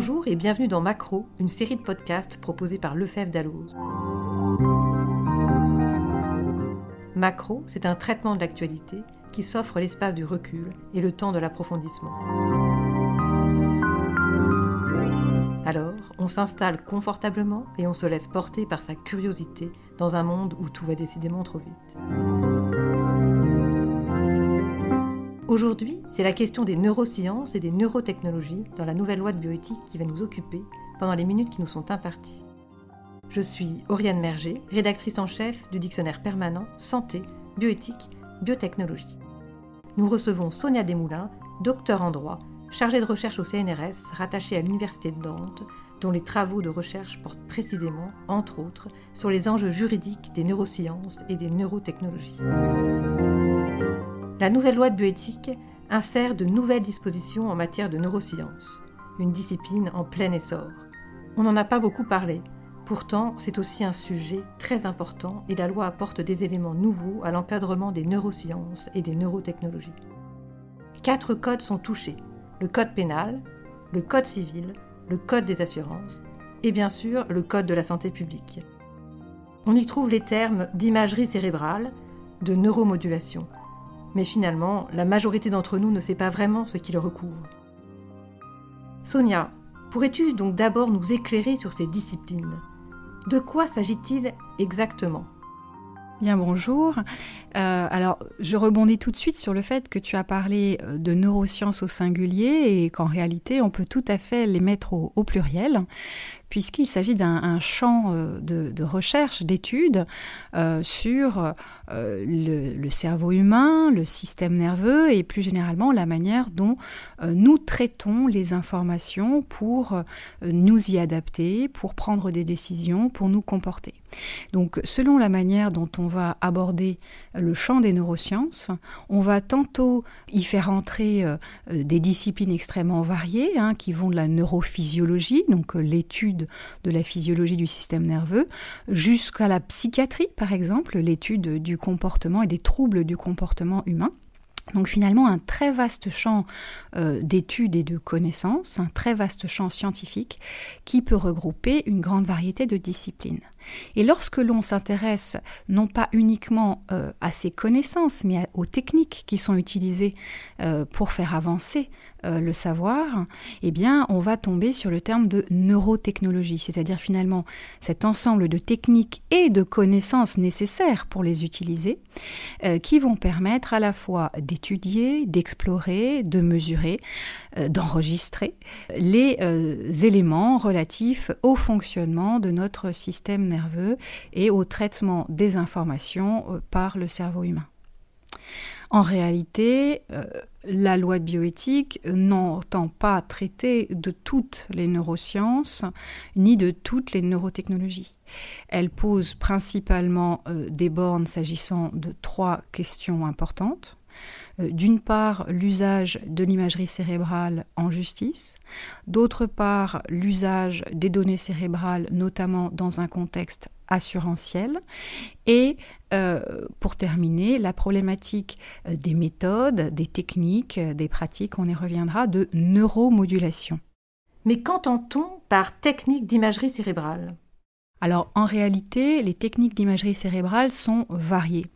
Bonjour et bienvenue dans Macro, une série de podcasts proposée par Lefebvre Dalloz. Macro, c'est un traitement de l'actualité qui s'offre l'espace du recul et le temps de l'approfondissement. Alors, on s'installe confortablement et on se laisse porter par sa curiosité dans un monde où tout va décidément trop vite. Aujourd'hui, c'est la question des neurosciences et des neurotechnologies dans la nouvelle loi de bioéthique qui va nous occuper pendant les minutes qui nous sont imparties. Je suis Oriane Merger, rédactrice en chef du dictionnaire permanent Santé, Bioéthique, Biotechnologie. Nous recevons Sonia Desmoulins, docteur en droit, chargée de recherche au CNRS, rattachée à l'Université de Nantes, dont les travaux de recherche portent précisément, entre autres, sur les enjeux juridiques des neurosciences et des neurotechnologies. La nouvelle loi de bioéthique insère de nouvelles dispositions en matière de neurosciences, une discipline en plein essor. On n'en a pas beaucoup parlé, pourtant c'est aussi un sujet très important et la loi apporte des éléments nouveaux à l'encadrement des neurosciences et des neurotechnologies. Quatre codes sont touchés, le code pénal, le code civil, le code des assurances et bien sûr le code de la santé publique. On y trouve les termes d'imagerie cérébrale, de neuromodulation, mais finalement, la majorité d'entre nous ne sait pas vraiment ce qui recouvre. Sonia, pourrais-tu donc d'abord nous éclairer sur ces disciplines? De quoi s'agit-il exactement? Bien bonjour. Euh, alors je rebondis tout de suite sur le fait que tu as parlé euh, de neurosciences au singulier et qu'en réalité on peut tout à fait les mettre au pluriel puisqu'il s'agit d'un champ euh, de, recherche, d'études euh, sur euh, le, cerveau humain, le système nerveux et plus généralement la manière dont nous traitons les informations pour nous y adapter, pour prendre des décisions, pour nous comporter. Donc selon la manière dont on va aborder le champ des neurosciences, on va tantôt y faire entrer des disciplines extrêmement variées hein, qui vont de la neurophysiologie, donc l'étude de la physiologie du système nerveux, jusqu'à la psychiatrie, par exemple, l'étude du comportement et des troubles du comportement humain. Donc finalement un très vaste champ euh, d'études et de connaissances, un très vaste champ scientifique qui peut regrouper une grande variété de disciplines. Et lorsque l'on s'intéresse non pas uniquement euh, à ces connaissances, mais aux techniques qui sont utilisées euh, pour faire avancer le savoir, eh bien on va tomber sur le terme de neurotechnologie, c'est-à-dire finalement cet ensemble de techniques et de connaissances nécessaires pour les utiliser, qui vont permettre à la fois d'étudier, d'explorer, de mesurer, euh, d'enregistrer les euh, éléments relatifs au fonctionnement de notre système nerveux et au traitement des informations euh, par le cerveau humain. En réalité, la loi de bioéthique n'entend pas traiter de toutes les neurosciences ni de toutes les neurotechnologies. Elle pose principalement des bornes s'agissant de trois questions importantes. Euh, d'une part l'usage de l'imagerie cérébrale en justice, d'autre part l'usage des données cérébrales, notamment dans un contexte assurantiel, et euh, pour terminer, la problématique euh, des méthodes, des techniques, des pratiques, on y reviendra, de neuromodulation. Mais qu'entend-on par technique d'imagerie cérébrale? Alors en réalité, les techniques d'imagerie cérébrale sont variées.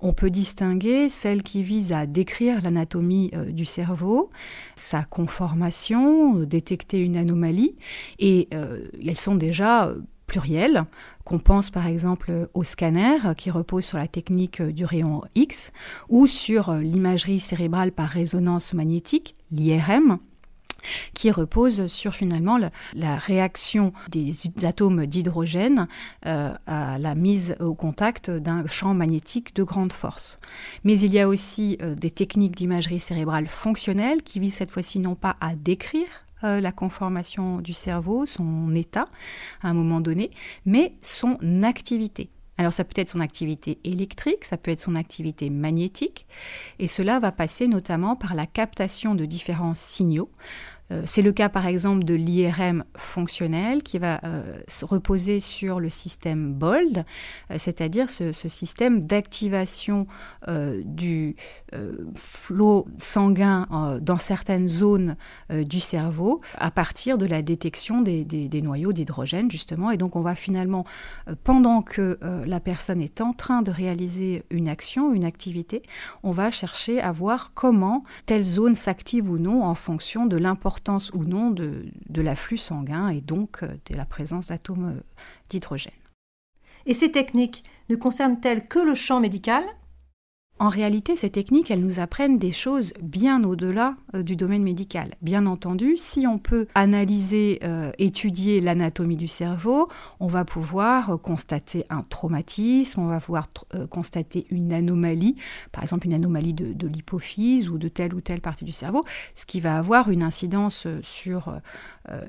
On peut distinguer celles qui visent à décrire l'anatomie euh, du cerveau, sa conformation, détecter une anomalie, et euh, elles sont déjà plurielles qu'on pense par exemple au scanner qui repose sur la technique du rayon X ou sur l'imagerie cérébrale par résonance magnétique, l'IRM, qui repose sur finalement la, réaction des atomes d'hydrogène euh, à la mise au contact d'un champ magnétique de grande force. Mais il y a aussi euh, des techniques d'imagerie cérébrale fonctionnelle qui visent cette fois-ci non pas à décrire euh, la conformation du cerveau, son état à un moment donné, mais son activité. Alors ça peut être son activité électrique, ça peut être son activité magnétique, et cela va passer notamment par la captation de différents signaux Euh, c'est le cas par exemple de l'IRM fonctionnel qui va euh, reposer sur le système BOLD, c'est-à-dire ce, système d'activation du flot sanguin dans certaines zones du cerveau à partir de la détection des, noyaux d'hydrogène justement. Et donc on va finalement, pendant que la personne est en train de réaliser une action, une activité, on va chercher à voir comment telle zone s'active ou non en fonction de l'importance ou non de, l'afflux sanguin et donc euh, de la présence d'atomes euh, d'hydrogène. Et ces techniques ne concernent-elles que le champ médical? En réalité, ces techniques, elles nous apprennent des choses bien au-delà euh, du domaine médical. Bien entendu, si on peut analyser, euh, étudier l'anatomie du cerveau, on va pouvoir euh, constater un traumatisme, on va pouvoir constater une anomalie, par exemple une anomalie de, l'hypophyse ou de telle ou telle partie du cerveau, ce qui va avoir une incidence sur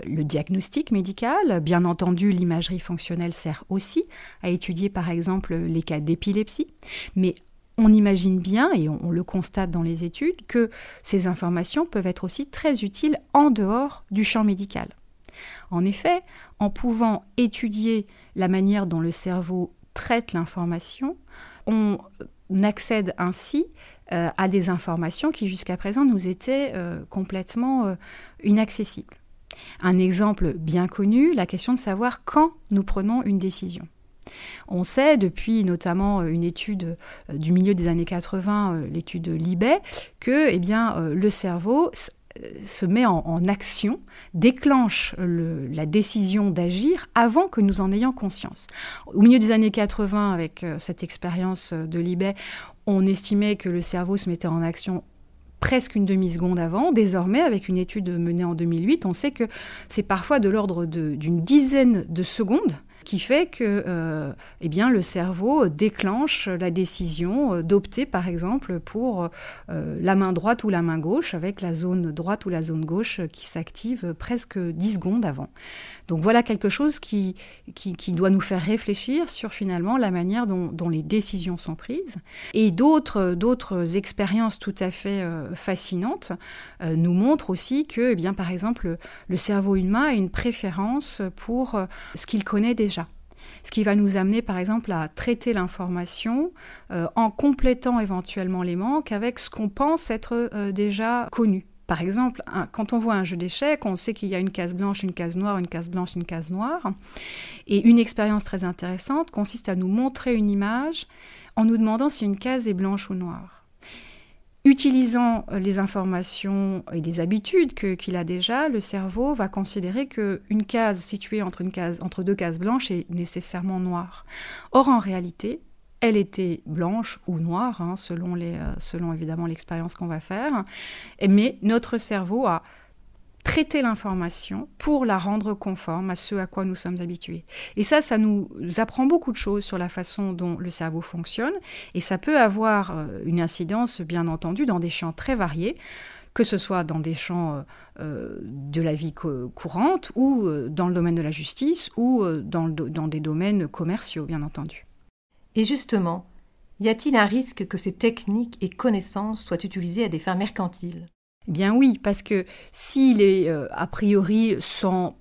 le diagnostic médical. Bien entendu, l'imagerie fonctionnelle sert aussi à étudier, par exemple, les cas d'épilepsie, mais on imagine bien, et on, le constate dans les études, que ces informations peuvent être aussi très utiles en dehors du champ médical. En effet, en pouvant étudier la manière dont le cerveau traite l'information, on accède ainsi euh, à des informations qui jusqu'à présent nous étaient euh, complètement euh, inaccessibles. Un exemple bien connu, la question de savoir quand nous prenons une décision. On sait depuis notamment euh, une étude euh, du milieu des années 80, euh, l'étude Libet, que eh bien, le cerveau se met en, action, déclenche la décision d'agir avant que nous en ayons conscience. Au milieu des années 80, avec cette expérience de Libet, on estimait que le cerveau se mettait en action presque une demi-seconde avant. Désormais, avec une étude menée en 2008, on sait que c'est parfois de l'ordre d'une dizaine de secondes qui fait que euh, eh bien, le cerveau déclenche la décision euh, d'opter, par exemple, pour euh, la main droite ou la main gauche, avec la zone droite ou la zone gauche qui s'active presque 10 secondes avant. Donc voilà quelque chose qui, qui, doit nous faire réfléchir sur finalement la manière dont, les décisions sont prises. Et d'autres, expériences tout à fait fascinantes nous montrent aussi que, eh bien, par exemple, le cerveau humain a une préférence pour ce qu'il connaît déjà ce qui va nous amener par exemple à traiter l'information euh, en complétant éventuellement les manques avec ce qu'on pense être euh, déjà connu. Par exemple, quand on voit un jeu d'échecs, on sait qu'il y a une case blanche, une case noire, une case blanche, une case noire. Et une expérience très intéressante consiste à nous montrer une image en nous demandant si une case est blanche ou noire. Utilisant euh, les informations et les habitudes qu'il a déjà, le cerveau va considérer qu'une case située entre, deux cases blanches est nécessairement noire. Or, en réalité, elle était blanche ou noire, hein, selon, les, euh, selon évidemment l'expérience qu'on va faire, mais notre cerveau a traiter l'information pour la rendre conforme à ce à quoi nous sommes habitués. Et ça, ça nous apprend beaucoup de choses sur la façon dont le cerveau fonctionne, et ça peut avoir euh, une incidence, bien entendu, dans des champs très variés que ce soit dans des champs euh, euh, de la vie courante ou dans le domaine de la justice ou dans, dans des domaines commerciaux, bien entendu. Et justement, y a-t-il un risque que ces techniques et connaissances soient utilisées à des fins mercantiles? Eh bien oui, parce que s'il est euh, a priori sans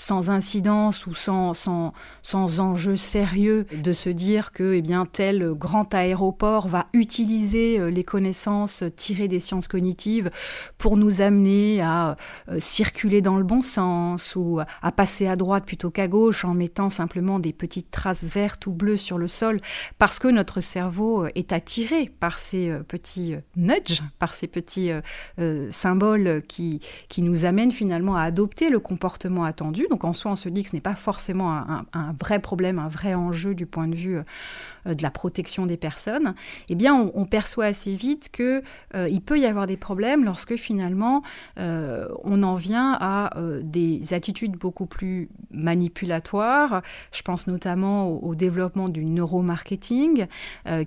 sans incidence ou sans, sans, sans, enjeu sérieux de se dire que eh bien, tel grand aéroport va utiliser euh, les connaissances tirées des sciences cognitives pour nous amener à euh, circuler dans le bon sens ou à passer à droite plutôt qu'à gauche en mettant simplement des petites traces vertes ou bleues sur le sol parce que notre cerveau euh, est attiré par ces petits nudges, par ces petits symboles qui, qui nous amènent finalement à adopter le comportement attendu donc en soi, on se dit que ce n'est pas forcément un, vrai problème, un vrai enjeu du point de vue euh, de la protection des personnes. Eh bien, on, perçoit assez vite que euh, il peut y avoir des problèmes lorsque finalement euh, on en vient à des attitudes beaucoup plus manipulatoires. Je pense notamment au, développement du neuromarketing,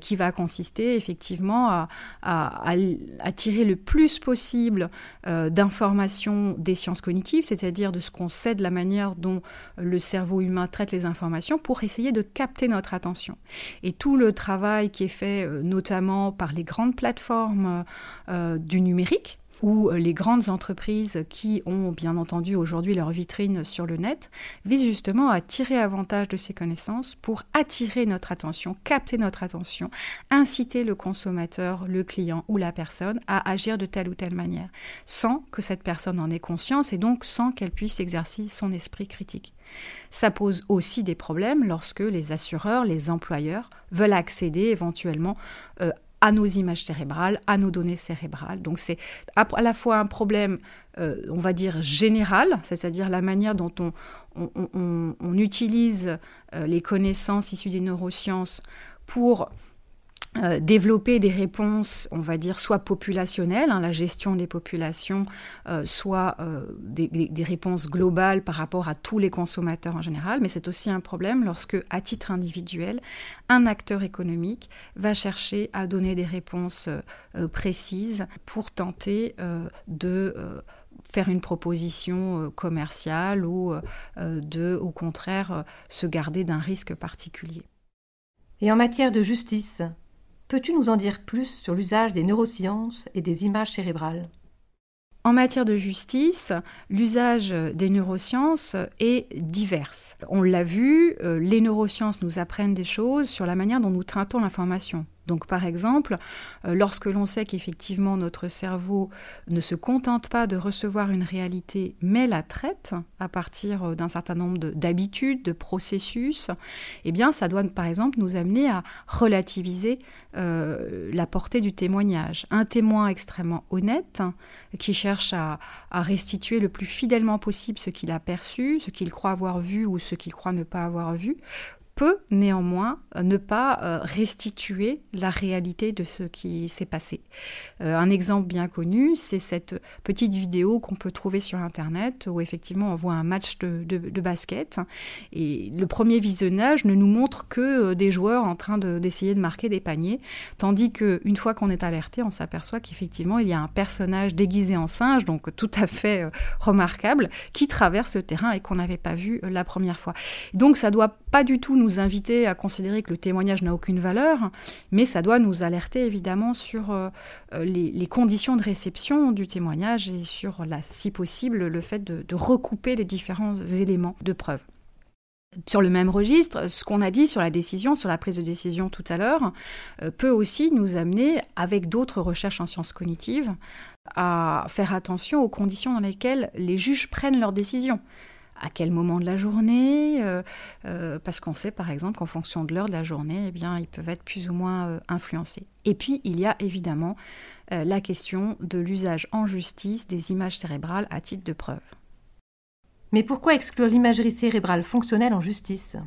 qui va consister effectivement à, à tirer le plus possible d'informations des sciences cognitives, c'est-à-dire de ce qu'on sait de la manière dont le cerveau humain traite les informations pour essayer de capter notre attention. Et tout le travail qui est fait euh, notamment par les grandes plateformes euh, du numérique, ou euh, les grandes entreprises qui ont bien entendu aujourd'hui leur vitrine sur le net, visent justement à tirer avantage de ces connaissances pour attirer notre attention, capter notre attention, inciter le consommateur, le client ou la personne à agir de telle ou telle manière, sans que cette personne en ait conscience et donc sans qu'elle puisse exercer son esprit critique. Ça pose aussi des problèmes lorsque les assureurs, les employeurs veulent accéder éventuellement euh, à nos images cérébrales, à nos données cérébrales. Donc c'est à la fois un problème, euh, on va dire, général, c'est-à-dire la manière dont on, utilise euh, les connaissances issues des neurosciences pour euh, développer des réponses, on va dire, soit populationnelles, hein, la gestion des populations, euh, soit euh, des, réponses globales par rapport à tous les consommateurs en général, mais c'est aussi un problème lorsque, à titre individuel, un acteur économique va chercher à donner des réponses précises pour tenter de faire une proposition commerciale ou de, au contraire, se garder d'un risque particulier. Et en matière de justice, Peux-tu nous en dire plus sur l'usage des neurosciences et des images cérébrales? En matière de justice, l'usage des neurosciences est divers. On l'a vu, euh, les neurosciences nous apprennent des choses sur la manière dont nous traitons l'information. Donc par exemple, euh, lorsque l'on sait qu'effectivement notre cerveau ne se contente pas de recevoir une réalité, mais la traite à partir euh, d'un certain nombre d'habitudes, de, processus, eh bien ça doit par exemple nous amener à relativiser euh, la portée du témoignage. Un témoin extrêmement honnête qui cherche à, à restituer le plus fidèlement possible ce qu'il a perçu, ce qu'il croit avoir vu ou ce qu'il croit ne pas avoir vu, peut néanmoins euh, ne pas euh, restituer la réalité de ce qui s'est passé. Euh, un exemple bien connu, c'est cette petite vidéo qu'on peut trouver sur Internet où effectivement on voit un match de, basket et le premier visionnage ne nous montre que des joueurs en train d'essayer de, marquer des paniers, tandis qu'une fois qu'on est alerté, on s'aperçoit qu'effectivement il y a un personnage déguisé en singe, donc tout à fait remarquable, qui traverse le terrain et qu'on n'avait pas vu la première fois. Donc ça doit pas du tout nous inviter à considérer que le témoignage n'a aucune valeur, mais ça doit nous alerter évidemment sur euh, euh, les, conditions de réception du témoignage et sur, la, si possible, le fait de, recouper les différents éléments de preuve. Sur le même registre, ce qu'on a dit sur la décision, sur la prise de décision tout à l'heure, euh, peut aussi nous amener, avec d'autres recherches en sciences cognitives, à faire attention aux conditions dans lesquelles les juges prennent leurs décisions à quel moment de la journée, euh, euh, parce qu'on sait par exemple qu'en fonction de l'heure de la journée, eh bien, ils peuvent être plus ou moins euh, influencés. Et puis, il y a évidemment la question de l'usage en justice des images cérébrales à titre de preuve. Mais pourquoi exclure l'imagerie cérébrale fonctionnelle en justice?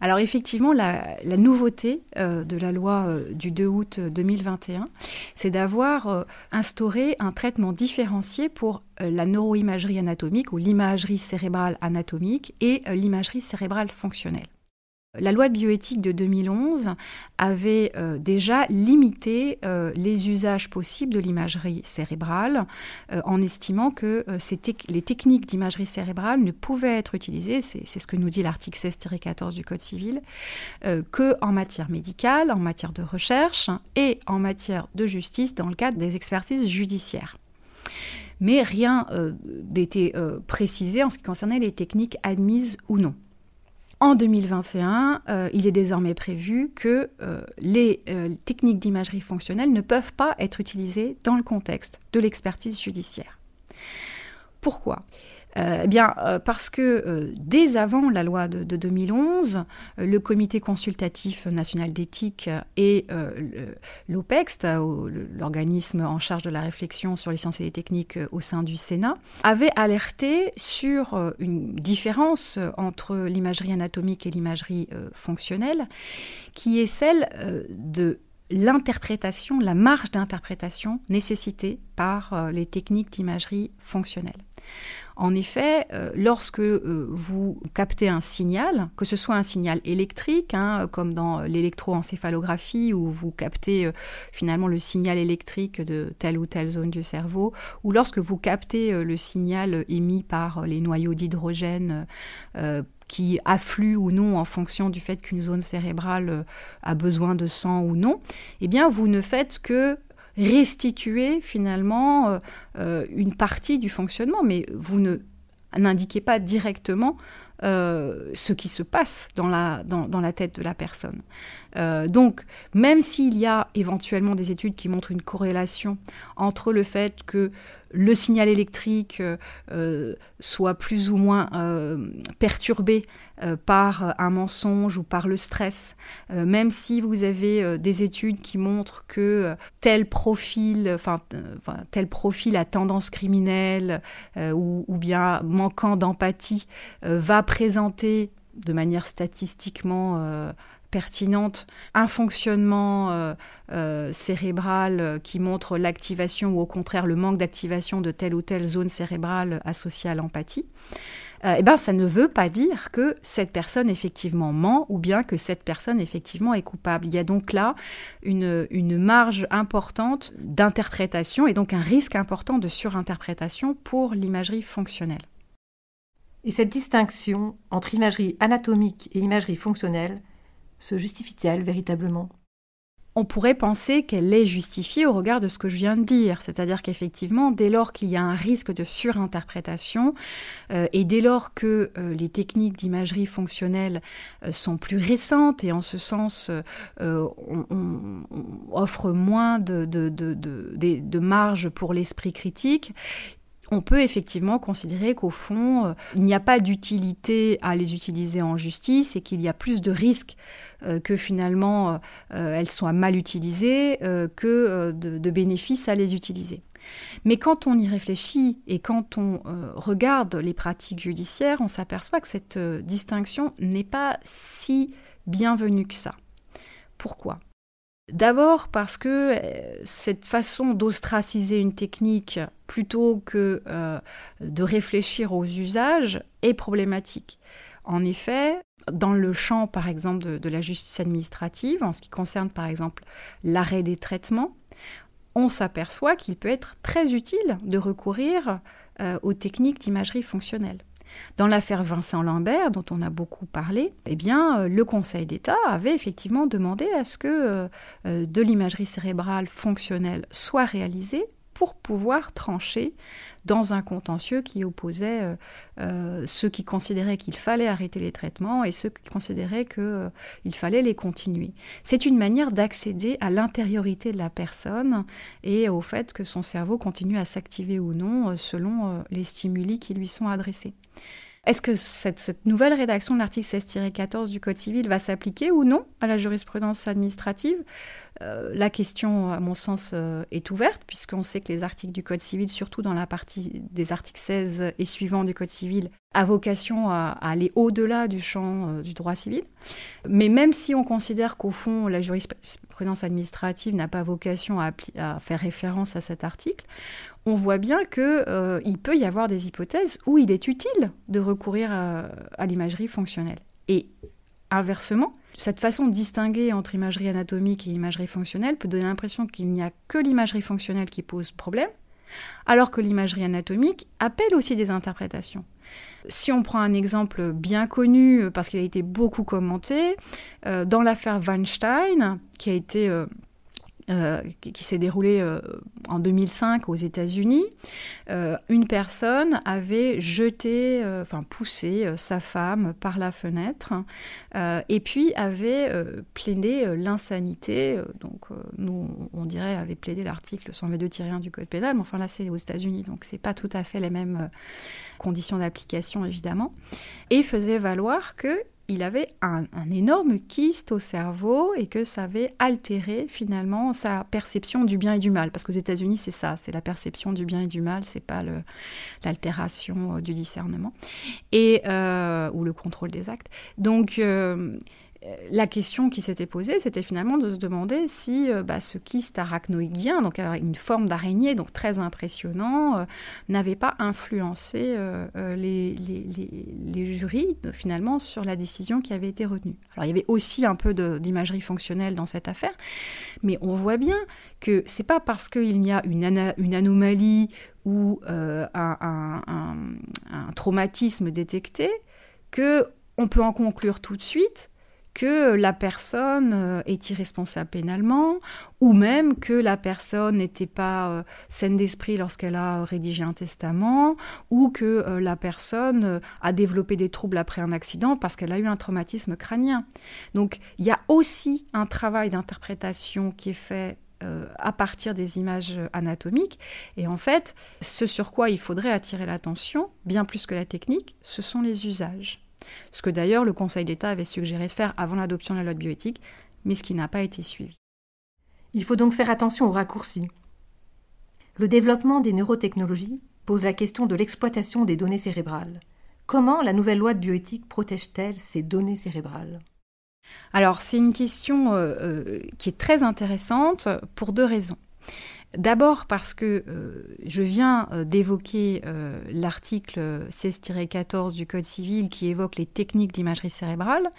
Alors effectivement, la, nouveauté euh, de la loi euh, du 2 août 2021, c'est d'avoir euh, instauré un traitement différencié pour la neuroimagerie anatomique ou l'imagerie cérébrale anatomique et l'imagerie cérébrale fonctionnelle. La loi de bioéthique de 2011 avait euh, déjà limité euh, les usages possibles de l'imagerie cérébrale euh, en estimant que les techniques d'imagerie cérébrale ne pouvaient être utilisées, c'est ce que nous dit l'article 16-14 du Code civil, que en matière médicale, en matière de recherche et en matière de justice dans le cadre des expertises judiciaires mais rien n'était précisé en ce qui concernait les techniques admises ou non. En 2021, euh, il est désormais prévu que euh, les euh, techniques d'imagerie fonctionnelle ne peuvent pas être utilisées dans le contexte de l'expertise judiciaire. Pourquoi? Eh bien, parce que dès avant la loi de, 2011, le Comité consultatif national d'éthique et l'OPEX, l'organisme en charge de la réflexion sur les sciences et les techniques au sein du Sénat, avaient alerté sur une différence entre l'imagerie anatomique et l'imagerie fonctionnelle, qui est celle de l'interprétation, la marge d'interprétation nécessitée par les techniques d'imagerie fonctionnelle. En effet, euh, lorsque euh, vous captez un signal, que ce soit un signal électrique, hein, comme dans l'électroencéphalographie, où vous captez euh, finalement le signal électrique de telle ou telle zone du cerveau, ou lorsque vous captez le signal émis par les noyaux d'hydrogène qui affluent ou non en fonction du fait qu'une zone cérébrale a besoin de sang ou non, eh bien vous ne faites que restituer finalement une partie du fonctionnement, mais vous ne n'indiquez pas directement euh, ce qui se passe dans la, tête de la personne. Euh, donc, même s'il y a éventuellement des études qui montrent une corrélation entre le fait que le signal électrique euh, soit plus ou moins perturbé par un mensonge ou par le stress, même si vous avez des études qui montrent que tel profil, tel profil à tendance criminelle ou, bien manquant d'empathie va présenter de manière statistiquement euh, pertinente un fonctionnement euh, euh, cérébral qui montre l'activation ou au contraire le manque d'activation de telle ou telle zone cérébrale associée à l'empathie, eh ben, ça ne veut pas dire que cette personne effectivement ment ou bien que cette personne effectivement est coupable. Il y a donc là une, une marge importante d'interprétation et donc un risque important de surinterprétation pour l'imagerie fonctionnelle. Et cette distinction entre imagerie anatomique et imagerie fonctionnelle se justifie-t-elle véritablement? On pourrait penser qu'elle est justifiée au regard de ce que je viens de dire, c'est-à-dire qu'effectivement, dès lors qu'il y a un risque de surinterprétation euh, et dès lors que euh, les techniques d'imagerie fonctionnelle euh, sont plus récentes et en ce sens on, moins de marge pour l'esprit critique, on peut effectivement considérer qu'au fond, euh, il n'y a pas d'utilité à les utiliser en justice et qu'il y a plus de risques euh, que finalement euh, elles soient mal utilisées que de, bénéfices à les utiliser. Mais quand on y réfléchit et quand on regarde les pratiques judiciaires, on s'aperçoit que cette distinction n'est pas si bienvenue que ça. Pourquoi? D'abord parce que euh, cette façon d'ostraciser une technique plutôt que euh, de réfléchir aux usages est problématique. En effet, dans le champ, par exemple, de, la justice administrative, en ce qui concerne, par exemple, l'arrêt des traitements, on s'aperçoit qu'il peut être très utile de recourir euh, aux techniques d'imagerie fonctionnelle. Dans l'affaire Vincent Lambert, dont on a beaucoup parlé, eh bien, euh, le Conseil d'État avait effectivement demandé à ce que euh, euh, de l'imagerie cérébrale fonctionnelle soit réalisée pour pouvoir trancher dans un contentieux qui opposait ceux qui considéraient qu'il fallait arrêter les traitements et ceux qui considéraient qu'il fallait les continuer. C'est une manière d'accéder à l'intériorité de la personne et au fait que son cerveau continue à s'activer ou non selon les stimuli qui lui sont adressés. Est-ce que cette, nouvelle rédaction de l'article 16-14 du Code civil va s'appliquer ou non à la jurisprudence administrative? Euh, La question, à mon sens, euh, est ouverte, puisqu'on sait que les articles du Code civil, surtout dans la partie des articles 16 et suivants du Code civil, a vocation à, aller au-delà du champ euh, du droit civil. Mais même si on considère qu'au fond, la jurisprudence administrative n'a pas vocation à, à faire référence à cet article, on voit bien qu'il euh, peut y avoir des hypothèses où il est utile de recourir à, l'imagerie fonctionnelle. Et inversement, cette façon de distinguer entre imagerie anatomique et imagerie fonctionnelle peut donner l'impression qu'il n'y a que l'imagerie fonctionnelle qui pose problème, alors que l'imagerie anatomique appelle aussi des interprétations. Si on prend un exemple bien connu, parce qu'il a été beaucoup commenté, euh, dans l'affaire Weinstein, qui a été euh, euh, qui, s'est déroulé euh, en 2005 aux États-Unis, euh, une personne avait jeté, enfin poussé sa femme par la fenêtre et puis avait plaidé l'insanité. donc nous, on dirait, avait plaidé l'article 122-1 du Code pénal, mais enfin là c'est aux États-Unis, donc c'est pas tout à fait les mêmes conditions d'application évidemment. Et faisait valoir que il avait un, énorme kyste au cerveau et que ça avait altéré finalement sa perception du bien et du mal. Parce qu'aux États-Unis, c'est ça, c'est la perception du bien et du mal, c'est pas l'altération euh, du discernement et euh, ou le contrôle des actes. Donc euh, la question qui s'était posée, c'était finalement de se demander si euh, bah, ce kyste arachnoïdien, donc une forme d'araignée, donc très impressionnant, euh, n'avait pas influencé les, jurys finalement sur la décision qui avait été retenue. Alors il y avait aussi un peu d'imagerie fonctionnelle dans cette affaire, mais on voit bien que c'est pas parce qu'il y a une, une anomalie ou un, un, traumatisme détecté que on peut en conclure tout de suite que la personne euh, est irresponsable pénalement, ou même que la personne n'était pas euh, saine d'esprit lorsqu'elle a rédigé un testament, ou que euh, la personne a développé des troubles après un accident parce qu'elle a eu un traumatisme crânien. Donc il y a aussi un travail d'interprétation qui est fait à partir des images anatomiques. Et en fait, ce sur quoi il faudrait attirer l'attention, bien plus que la technique, ce sont les usages. Ce que d'ailleurs le Conseil d'État avait suggéré de faire avant l'adoption de la loi de bioéthique, mais ce qui n'a pas été suivi. Il faut donc faire attention aux raccourcis. Le développement des neurotechnologies pose la question de l'exploitation des données cérébrales. Comment la nouvelle loi de bioéthique protège-t-elle ces données cérébrales? Alors c'est une question euh, euh, qui est très intéressante pour deux raisons. D'abord parce que euh, je viens euh, d'évoquer euh, l'article 16-14 du Code civil qui évoque les techniques d'imagerie cérébrale,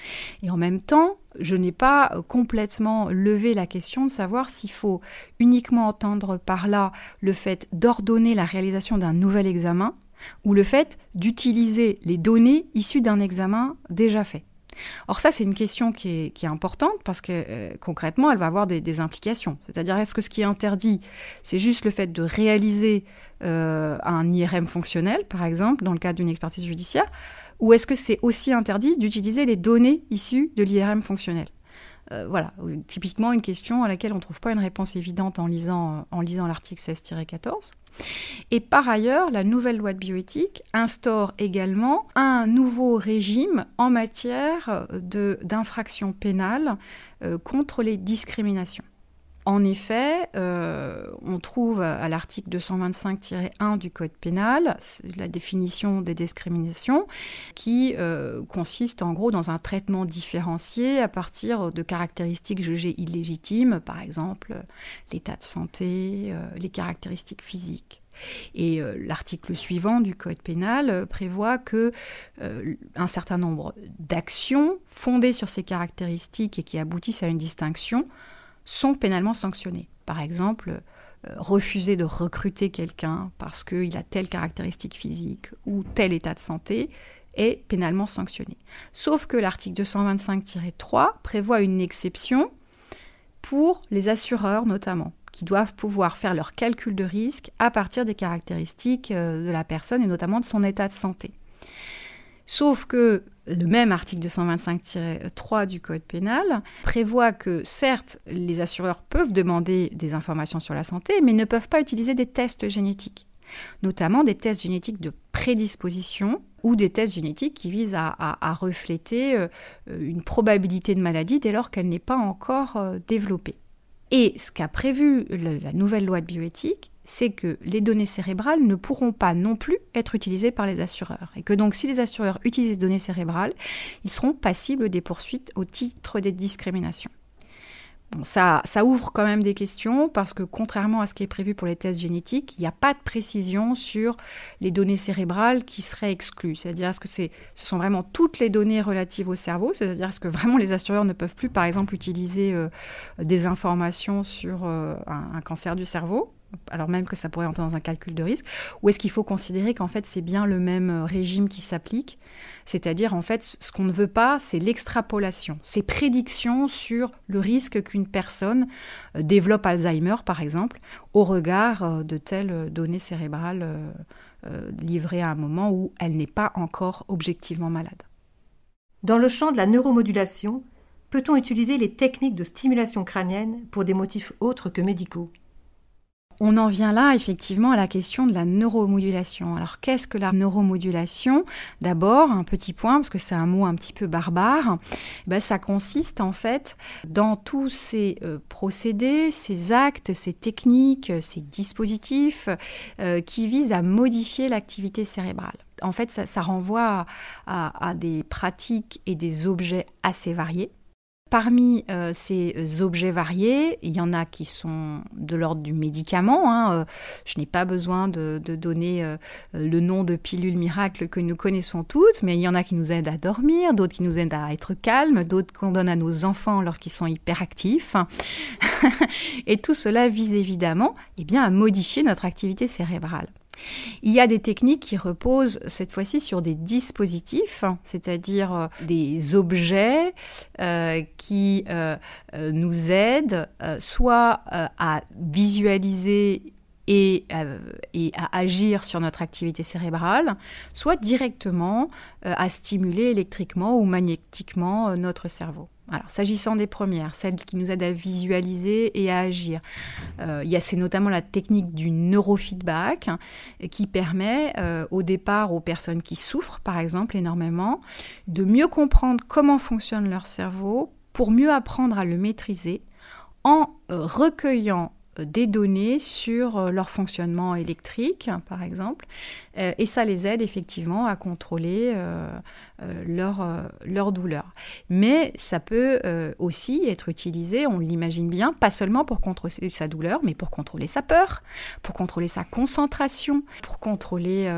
et en même temps, je n'ai pas complètement levé la question de savoir s'il faut uniquement entendre par là le fait d'ordonner la réalisation d'un nouvel examen ou le fait d'utiliser les données issues d'un examen déjà fait. Or ça, c'est une question qui est, importante parce que euh, concrètement, elle va avoir des, implications. C'est-à-dire, est-ce que ce qui est interdit, c'est juste le fait de réaliser euh, un IRM fonctionnel, par exemple, dans le cadre d'une expertise judiciaire, ou est-ce que c'est aussi interdit d'utiliser les données issues de l'IRM fonctionnel? Euh, voilà, typiquement une question à laquelle on ne trouve pas une réponse évidente en lisant, en lisant l'article 16-14. Et par ailleurs, la nouvelle loi de bioéthique instaure également un nouveau régime en matière d'infraction pénale euh, contre les discriminations. En effet, euh, on trouve à l'article 225-1 du Code pénal la définition des discriminations qui euh, consiste en gros dans un traitement différencié à partir de caractéristiques jugées illégitimes, par exemple l'état de santé, euh, les caractéristiques physiques. Et l'article suivant du Code pénal prévoit que un certain nombre d'actions fondées sur ces caractéristiques et qui aboutissent à une distinction sont pénalement sanctionnés. Par exemple, euh, refuser de recruter quelqu'un parce qu'il a telle caractéristique physique ou tel état de santé est pénalement sanctionné. Sauf que l'article 225-3 prévoit une exception pour les assureurs notamment, qui doivent pouvoir faire leur calcul de risque à partir des caractéristiques euh, de la personne et notamment de son état de santé. Sauf que le même article 225-3 du Code pénal prévoit que certes, les assureurs peuvent demander des informations sur la santé, mais ne peuvent pas utiliser des tests génétiques, notamment des tests génétiques de prédisposition ou des tests génétiques qui visent à, refléter euh, une probabilité de maladie dès lors qu'elle n'est pas encore euh, développée. Et ce qu'a prévu la nouvelle loi de bioéthique, c'est que les données cérébrales ne pourront pas non plus être utilisées par les assureurs. Et que donc si les assureurs utilisent des données cérébrales, ils seront passibles des poursuites au titre des discriminations. Bon, ça, ouvre quand même des questions parce que contrairement à ce qui est prévu pour les tests génétiques, il n'y a pas de précision sur les données cérébrales qui seraient exclues. C'est-à-dire est-ce que ce sont vraiment toutes les données relatives au cerveau? C'est-à-dire est-ce que vraiment les assureurs ne peuvent plus, par exemple, utiliser euh, des informations sur euh, un, cancer du cerveau? Alors même que ça pourrait entrer dans un calcul de risque, ou est-ce qu'il faut considérer qu'en fait c'est bien le même euh, régime qui s'applique? C'est-à-dire en fait ce qu'on ne veut pas, c'est l'extrapolation, ces prédictions sur le risque qu'une personne euh, développe Alzheimer par exemple, au regard euh, de telles données cérébrales livrées à un moment où elle n'est pas encore objectivement malade. Dans le champ de la neuromodulation, peut-on utiliser les techniques de stimulation crânienne pour des motifs autres que médicaux? On en vient là effectivement à la question de la neuromodulation. Alors qu'est-ce que la neuromodulation? D'abord, un petit point, parce que c'est un mot un petit peu barbare, ben, ça consiste en fait dans tous ces euh, procédés, ces actes, ces techniques, ces dispositifs euh, qui visent à modifier l'activité cérébrale. En fait, ça, renvoie à des pratiques et des objets assez variés Parmi euh, ces objets variés, il y en a qui sont de l'ordre du médicament. Hein, euh, je n'ai pas besoin de, donner euh, le nom de pilule miracle que nous connaissons toutes, mais il y en a qui nous aident à dormir, d'autres qui nous aident à être calmes, d'autres qu'on donne à nos enfants lorsqu'ils sont hyperactifs. Et tout cela vise évidemment eh bien, à modifier notre activité cérébrale. Il y a des techniques qui reposent cette fois-ci sur des dispositifs, c'est-à-dire euh, des objets euh, qui euh, nous aident soit à visualiser et, et, à agir sur notre activité cérébrale, soit directement à stimuler électriquement ou magnétiquement notre cerveau. Alors, s'agissant des premières, celles qui nous aident à visualiser et à agir, euh, c'est notamment la technique du neurofeedback qui permet euh, au départ aux personnes qui souffrent, par exemple, énormément, de mieux comprendre comment fonctionne leur cerveau pour mieux apprendre à le maîtriser en euh, recueillant euh, des données sur euh, leur fonctionnement électrique, par exemple, euh, et ça les aide effectivement à contrôler leur, leur douleur. Mais ça peut aussi être utilisé, on l'imagine bien, pas seulement pour contrôler sa douleur, mais pour contrôler sa peur, pour contrôler sa concentration, pour contrôler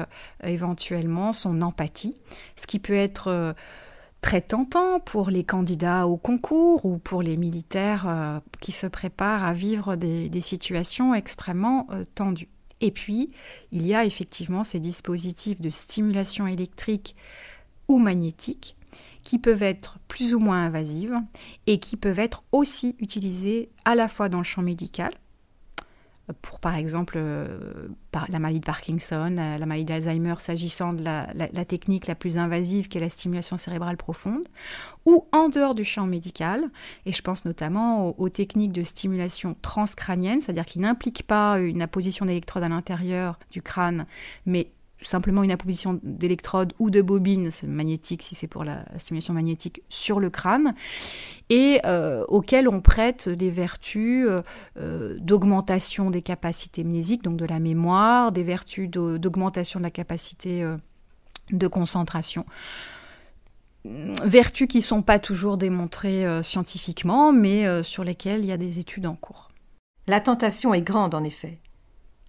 éventuellement son empathie, ce qui peut être très tentant pour les candidats au concours ou pour les militaires euh, qui se préparent à vivre des, situations extrêmement euh, tendues. Et puis, il y a effectivement ces dispositifs de stimulation électrique ou magnétique qui peuvent être plus ou moins invasives et qui peuvent être aussi utilisés à la fois dans le champ médical, pour par exemple euh, la maladie de Parkinson, la, maladie d'Alzheimer, s'agissant de la, technique la plus invasive qui est la stimulation cérébrale profonde, ou en dehors du champ médical, et je pense notamment aux, techniques de stimulation transcrânienne, c'est-à-dire qui n'impliquent pas une apposition d'électrodes à l'intérieur du crâne, mais simplement une apposition d'électrodes ou de bobines magnétiques, si c'est pour la stimulation magnétique, sur le crâne, et euh, auxquelles on prête des vertus euh, euh, d'augmentation des capacités mnésiques, donc de la mémoire, des vertus d'augmentation de la capacité de concentration vertus qui ne sont pas toujours démontrées scientifiquement, mais sur lesquelles il y a des études en cours. La tentation est grande, en effet.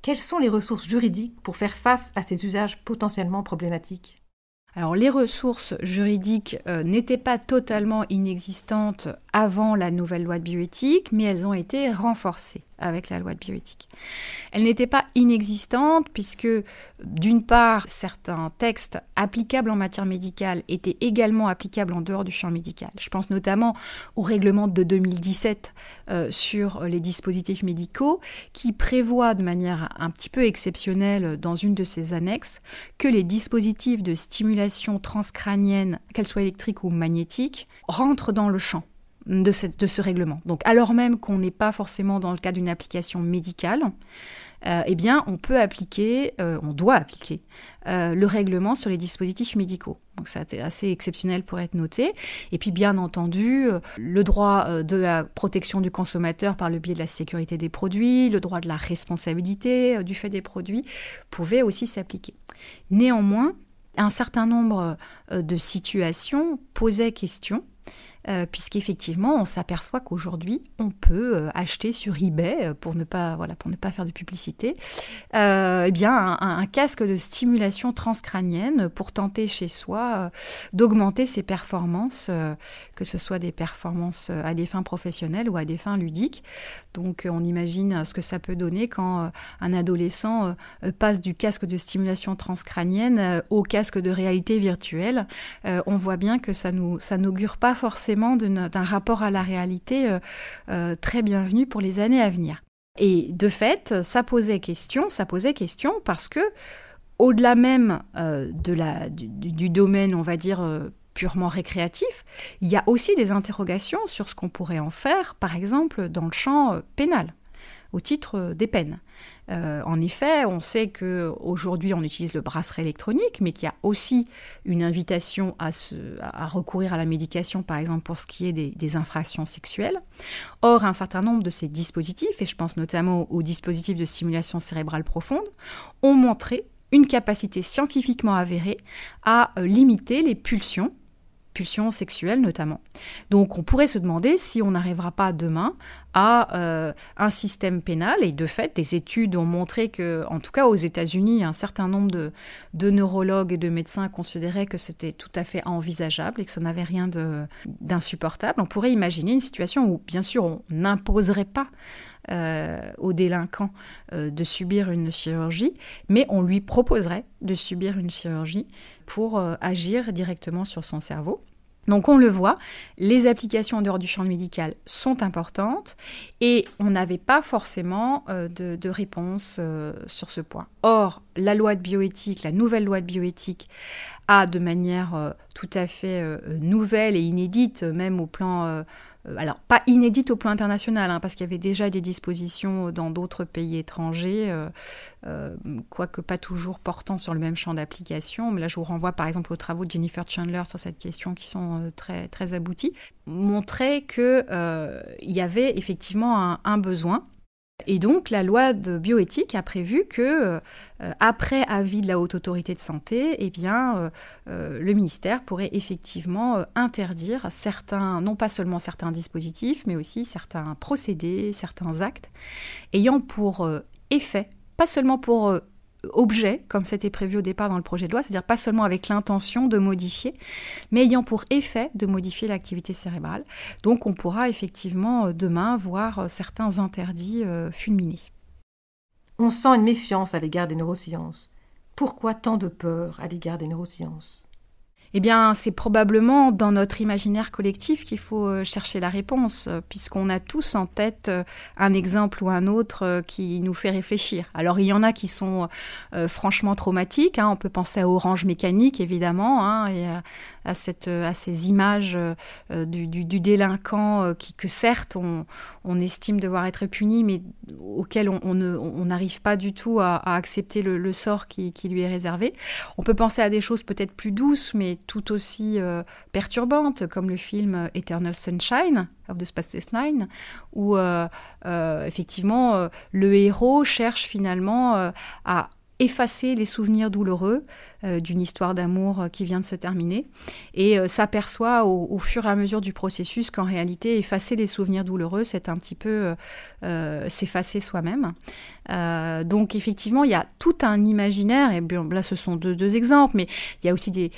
Quelles sont les ressources juridiques pour faire face à ces usages potentiellement problématiques? Alors les ressources juridiques euh, n'étaient pas totalement inexistantes avant la nouvelle loi de bioéthique, mais elles ont été renforcées avec la loi de bioéthique. Elle n'était pas inexistante puisque, d'une part, certains textes applicables en matière médicale étaient également applicables en dehors du champ médical. Je pense notamment au règlement de 2017 euh, sur les dispositifs médicaux qui prévoit de manière un petit peu exceptionnelle dans une de ses annexes que les dispositifs de stimulation transcrânienne, qu'elles soient électriques ou magnétiques, rentrent dans le champ de, ce règlement. Donc alors même qu'on n'est pas forcément dans le cas d'une application médicale, euh, eh bien on peut appliquer, euh, on doit appliquer euh, le règlement sur les dispositifs médicaux. Donc c'est assez exceptionnel pour être noté. Et puis bien entendu, le droit de la protection du consommateur par le biais de la sécurité des produits, le droit de la responsabilité du fait des produits pouvait aussi s'appliquer. Néanmoins, un certain nombre de situations posaient question euh, puisqu'effectivement, on s'aperçoit qu'aujourd'hui, on peut euh, acheter sur eBay, euh, pour ne pas, faire de publicité, eh bien, un, casque de stimulation transcrânienne pour tenter chez soi d'augmenter ses performances, que ce soit des performances à des fins professionnelles ou à des fins ludiques. Donc, on imagine ce que ça peut donner quand un adolescent passe du casque de stimulation transcrânienne au casque de réalité virtuelle. on voit bien que ça n'augure pas forcément d'un rapport à la réalité euh, euh, très bienvenu pour les années à venir. Et de fait, ça posait question, ça posait question parce que, au-delà même euh, du, domaine, on va dire, purement récréatif, il y a aussi des interrogations sur ce qu'on pourrait en faire, par exemple, dans le champ pénal, au titre des peines. Euh, en effet, on sait qu'aujourd'hui, on utilise le bracelet électronique, mais qu'il y a aussi une invitation à, recourir à la médication, par exemple pour ce qui est des, infractions sexuelles. Or, un certain nombre de ces dispositifs, et je pense notamment aux dispositifs de stimulation cérébrale profonde, ont montré une capacité scientifiquement avérée à euh, limiter les pulsions pulsions notamment. Donc on pourrait se demander si on n'arrivera pas demain à euh, un système pénal, et de fait, des études ont montré que, en tout cas aux États-Unis, un certain nombre de, de, neurologues et de médecins considéraient que c'était tout à fait envisageable et que ça n'avait rien d'insupportable. On pourrait imaginer une situation où, bien sûr, on n'imposerait pas aux délinquants de subir une chirurgie, mais on lui proposerait de subir une chirurgie pour agir directement sur son cerveau. Donc on le voit, les applications en dehors du champ médical sont importantes et on n'avait pas forcément euh, de, réponse euh, sur ce point. Or, la loi de bioéthique, la nouvelle loi de bioéthique, a de manière euh, tout à fait nouvelle et inédite, même au plan euh, alors pas inédite au plan international, hein, parce qu'il y avait déjà des dispositions dans d'autres pays étrangers, euh, euh, quoique pas toujours portant sur le même champ d'application. Mais là, je vous renvoie par exemple aux travaux de Jennifer Chandler sur cette question qui sont très, très aboutis, montrer qu'il y avait effectivement un besoin et donc la loi de bioéthique a prévu que, euh, après avis de la haute autorité de santé, eh euh, euh, le ministère pourrait effectivement interdire certains, non pas seulement certains dispositifs, mais aussi certains procédés, certains actes, ayant pour effet, pas seulement pour objet, comme c'était prévu au départ dans le projet de loi, c'est-à-dire pas seulement avec l'intention de modifier, mais ayant pour effet de modifier l'activité cérébrale. Donc on pourra effectivement euh, demain voir euh, certains interdits euh, fulminés. On sent une méfiance à l'égard des neurosciences. Pourquoi tant de peur à l'égard des neurosciences? Eh bien, c'est probablement dans notre imaginaire collectif qu'il faut euh, chercher la réponse, euh, puisqu'on a tous en tête euh, un exemple ou un autre qui nous fait réfléchir. Alors, il y en a qui sont franchement traumatiques. Hein. On peut penser à Orange Mécanique, évidemment, hein, à, cette, à ces images du, délinquant qui, que certes, on, estime devoir être puni, mais auquel on n'arrive pas du tout à, accepter le, sort qui, lui est réservé. On peut penser à des choses peut-être plus douces, mais tout aussi euh, perturbante, comme le film Eternal Sunshine of the Spotless Nine, où euh, euh, effectivement le héros cherche finalement à effacer les souvenirs douloureux d'une histoire d'amour qui vient de se terminer et s'aperçoit au, fur et à mesure du processus qu'en réalité effacer les souvenirs douloureux c'est un petit peu s'effacer soi-même euh, donc effectivement, il y a tout un imaginaire, et bien, là ce sont deux, exemples, mais il y a aussi des,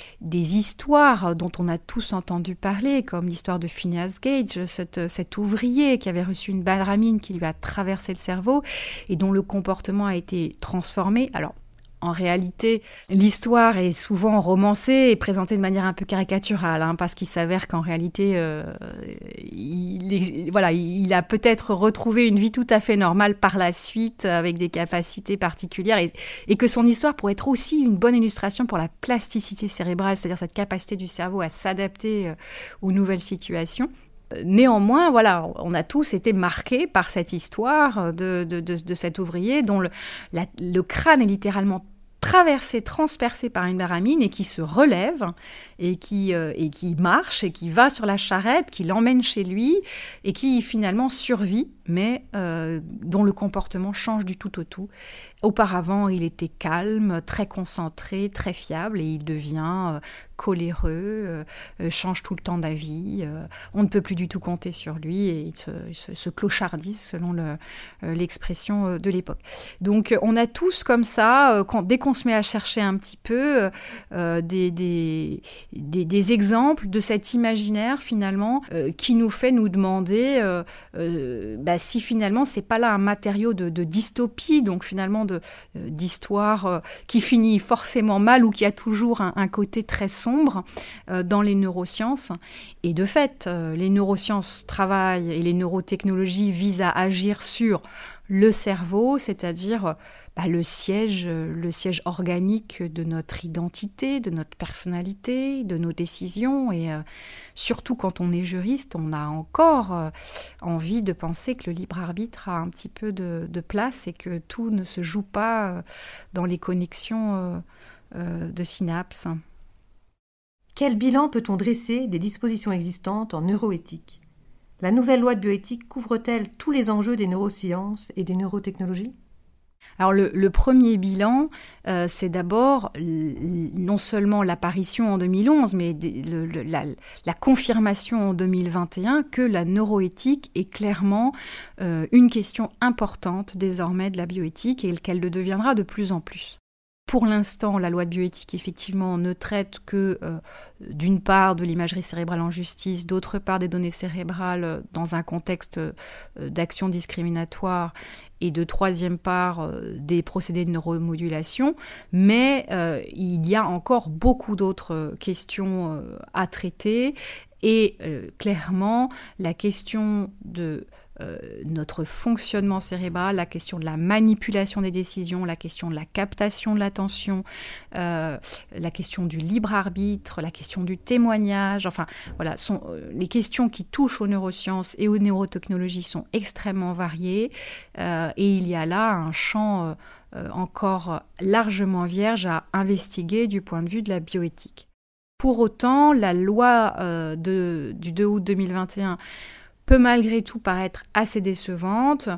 histoires dont on a tous entendu parler, comme l'histoire de Phineas Gage, cet ouvrier qui avait reçu une balle ramine qui lui a traversé le cerveau et dont le comportement a été transformé. Alors en réalité, l'histoire est souvent romancée et présentée de manière un peu caricaturale, hein, parce qu'il s'avère qu'en réalité, euh, il, a peut-être retrouvé une vie tout à fait normale par la suite, avec des capacités particulières, et, que son histoire pourrait être aussi une bonne illustration pour la plasticité cérébrale, c'est-à-dire cette capacité du cerveau à s'adapter euh, aux nouvelles situations. Néanmoins, voilà, on a tous été marqués par cette histoire de, cet ouvrier dont le, crâne est littéralement traversé, transpercé par une baramine et qui se relève et euh, et qui marche et qui va sur la charrette, qui l'emmène chez lui et qui finalement survit, mais euh, dont le comportement change du tout au tout. Auparavant, il était calme, très concentré, très fiable et il devient euh, coléreux, change tout le temps d'avis. on ne peut plus du tout compter sur lui et il se, clochardise selon l'expression de l'époque. Donc on a tous comme ça, dès qu'on se met à chercher un petit peu des, des des, exemples de cet imaginaire finalement euh, qui nous fait nous demander euh, euh, si finalement c'est pas là un matériau de, dystopie, donc finalement d'histoire qui finit forcément mal ou qui a toujours un, côté très sombre dans les neurosciences. Et de fait, les neurosciences travaillent et les neurotechnologies visent à agir sur le cerveau, c'est-à-dire bah, le siège, le siège organique de notre identité, de notre personnalité, de nos décisions. Et euh, surtout quand on est juriste, on a encore euh, envie de penser que le libre arbitre a un petit peu de, place et que tout ne se joue pas euh, dans les connexions de synapses. Quel bilan peut-on dresser des dispositions existantes en neuroéthique? La nouvelle loi de bioéthique couvre-t-elle tous les enjeux des neurosciences et des neurotechnologies? Alors le, premier bilan, euh, c'est d'abord non seulement l'apparition en 2011, mais la, confirmation en 2021 que la neuroéthique est clairement euh, une question importante désormais de la bioéthique et qu'elle le deviendra de plus en plus. Pour l'instant, la loi de bioéthique, effectivement, ne traite que, euh, d'une part, de l'imagerie cérébrale en justice, d'autre part, des données cérébrales euh, dans un contexte euh, d'action discriminatoire, et de troisième part, des procédés de neuromodulation. Mais il y a encore beaucoup d'autres questions à traiter. Et clairement, la question de euh, notre fonctionnement cérébral, la question de la manipulation des décisions, la question de la captation de l'attention, euh, la question du libre arbitre, la question du témoignage, enfin voilà, sont, euh, les questions qui touchent aux neurosciences et aux neurotechnologies sont extrêmement variées et il y a là un champ encore largement vierge à investiguer du point de vue de la bioéthique. Pour autant, la loi du 2 août 2021 peut malgré tout paraître assez décevante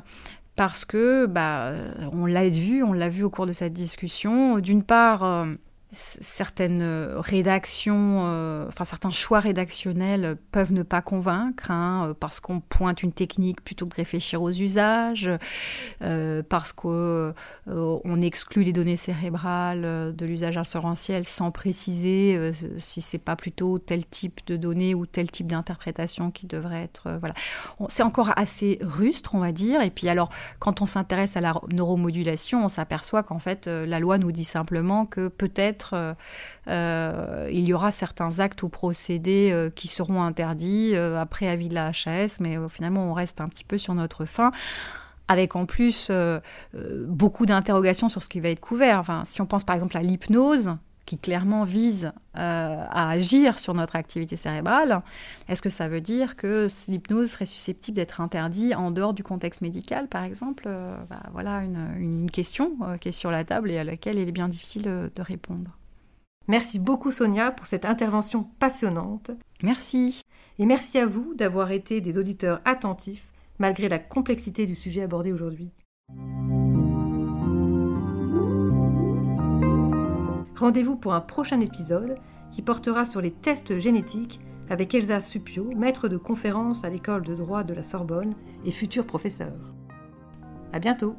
parce que, bah, on l'a vu, on l'a vu au cours de cette discussion. D'une part, euh, certaines euh, rédactions, euh, enfin certains choix rédactionnels peuvent ne pas convaincre, hein, euh, parce qu'on pointe une technique plutôt que de réfléchir aux usages, parce qu'on exclut les données cérébrales de l'usage assurantiel sans préciser si c'est pas plutôt tel type de données ou tel type d'interprétation qui devrait être. voilà, c'est encore assez rustre, on va dire. Et puis alors, quand on s'intéresse à la neuromodulation, on s'aperçoit qu'en fait la loi nous dit simplement que peut-être euh, euh, il y aura certains actes ou procédés euh, qui seront interdits après avis de la HAS, mais finalement on reste un petit peu sur notre fin avec en plus beaucoup d'interrogations sur ce qui va être couvert. Enfin, si on pense par exemple à l'hypnose, qui clairement vise à agir sur notre activité cérébrale, est-ce que ça veut dire que l'hypnose serait susceptible d'être interdite en dehors du contexte médical, par exemple? Bah, Voilà une, question qui est sur la table et à laquelle il est bien difficile de répondre. Merci beaucoup Sonia pour cette intervention passionnante. Merci. Et merci à vous d'avoir été des auditeurs attentifs malgré la complexité du sujet abordé aujourd'hui. Rendez-vous pour un prochain épisode qui portera sur les tests génétiques avec Elsa Supio, maître de conférence à l'école de droit de la Sorbonne et futur professeur. À bientôt!